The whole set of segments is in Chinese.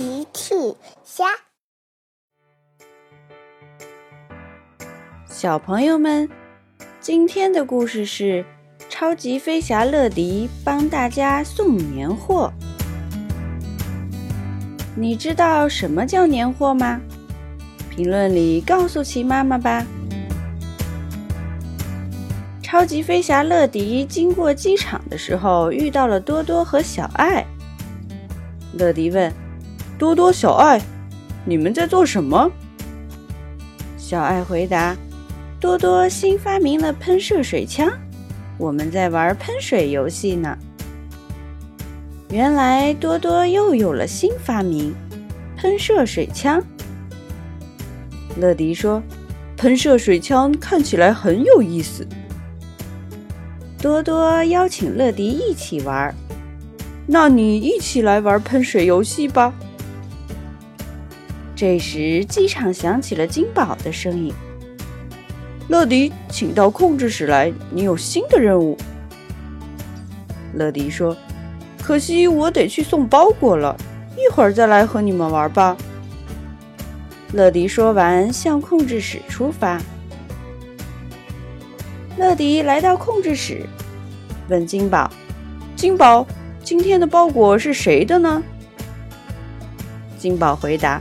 奇趣虾，小朋友们，今天的故事是超级飞侠乐迪帮大家送年货。你知道什么叫年货吗？评论里告诉奇妈妈吧。超级飞侠乐迪经过机场的时候，遇到了多多和小爱。乐迪问：“多多、小爱，你们在做什么？”小爱回答：“多多新发明了喷射水枪，我们在玩喷水游戏呢。”原来多多又有了新发明——喷射水枪。乐迪说：“喷射水枪看起来很有意思。”多多邀请乐迪一起玩，那你一起来玩喷水游戏吧。这时，机场响起了金宝的声音：“乐迪，请到控制室来，你有新的任务。”乐迪说：“可惜我得去送包裹了，一会儿再来和你们玩吧。”乐迪说完，向控制室出发。乐迪来到控制室，问金宝：“金宝，今天的包裹是谁的呢？”金宝回答：“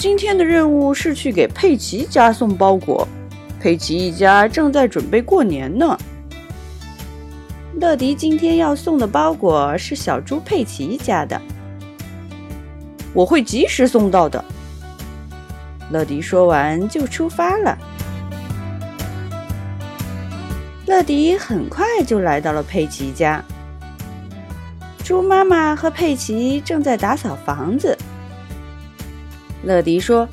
今天的任务是去给佩奇家送包裹，佩奇一家正在准备过年呢。”乐迪今天要送的包裹是小猪佩奇家的，我会及时送到的。乐迪说完就出发了。乐迪很快就来到了佩奇家。猪妈妈和佩奇正在打扫房子。乐迪说：“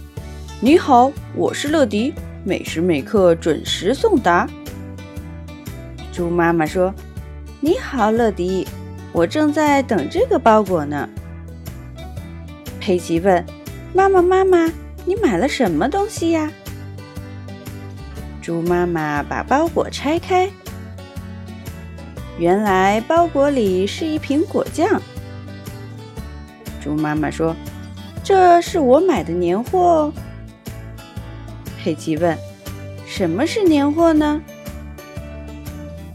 你好，我是乐迪，每时每刻准时送达。”猪妈妈说：“你好，乐迪，我正在等这个包裹呢。”佩奇问：“妈妈，妈妈，你买了什么东西呀？”猪妈妈把包裹拆开，原来包裹里是一瓶果酱。猪妈妈说：“这是我买的年货。”佩奇问：“什么是年货呢？”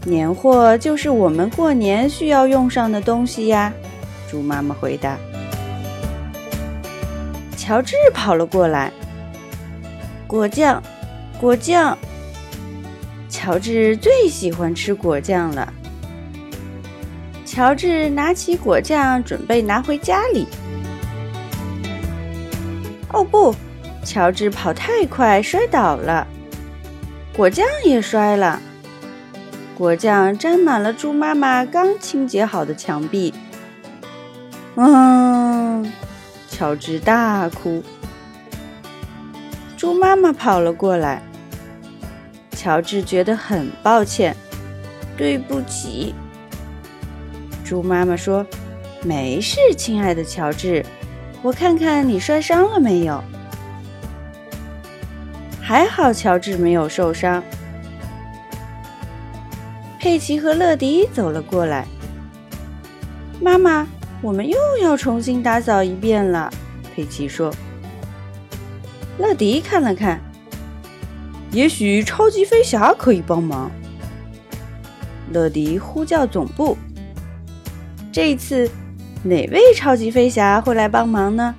年货就是我们过年需要用上的东西呀。猪妈妈回答。乔治跑了过来，果酱，果酱。乔治最喜欢吃果酱了。乔治拿起果酱，准备拿回家里。哦不！乔治跑太快，摔倒了，果酱也摔了。果酱沾满了猪妈妈刚清洁好的墙壁。嗯，乔治大哭。猪妈妈跑了过来。乔治觉得很抱歉，对不起。猪妈妈说：“没事，亲爱的乔治，我看看你摔伤了没有。”还好，乔治没有受伤。佩奇和乐迪走了过来。妈妈，我们又要重新打扫一遍了。佩奇说。乐迪看了看。也许超级飞侠可以帮忙。乐迪呼叫总部。这一次，哪位超级飞侠会来帮忙呢？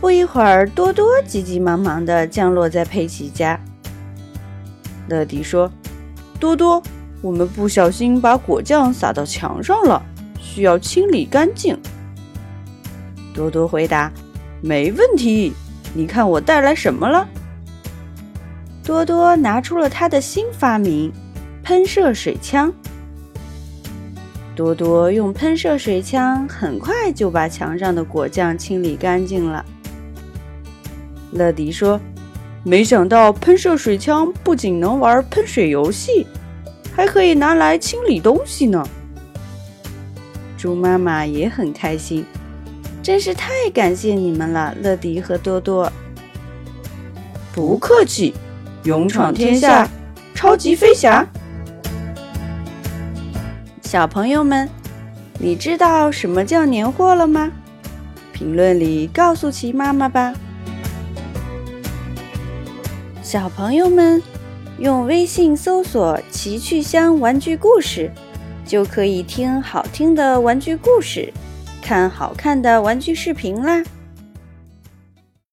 不一会儿，多多急急忙忙地降落在佩奇家。乐迪说：“多多，我们不小心把果酱洒到墙上了，需要清理干净。”多多回答：“没问题。你看我带来什么了？”多多拿出了他的新发明——喷射水枪。多多用喷射水枪，很快就把墙上的果酱清理干净了。乐迪说：“没想到喷射水枪不仅能玩喷水游戏，还可以拿来清理东西呢。”猪妈妈也很开心，真是太感谢你们了，乐迪和多多。不客气。勇闯天下，超级飞侠。小朋友们，你知道什么叫年货了吗？评论里告诉奇妈妈吧。小朋友们，用微信搜索“奇趣箱玩具故事”，就可以听好听的玩具故事，看好看的玩具视频啦。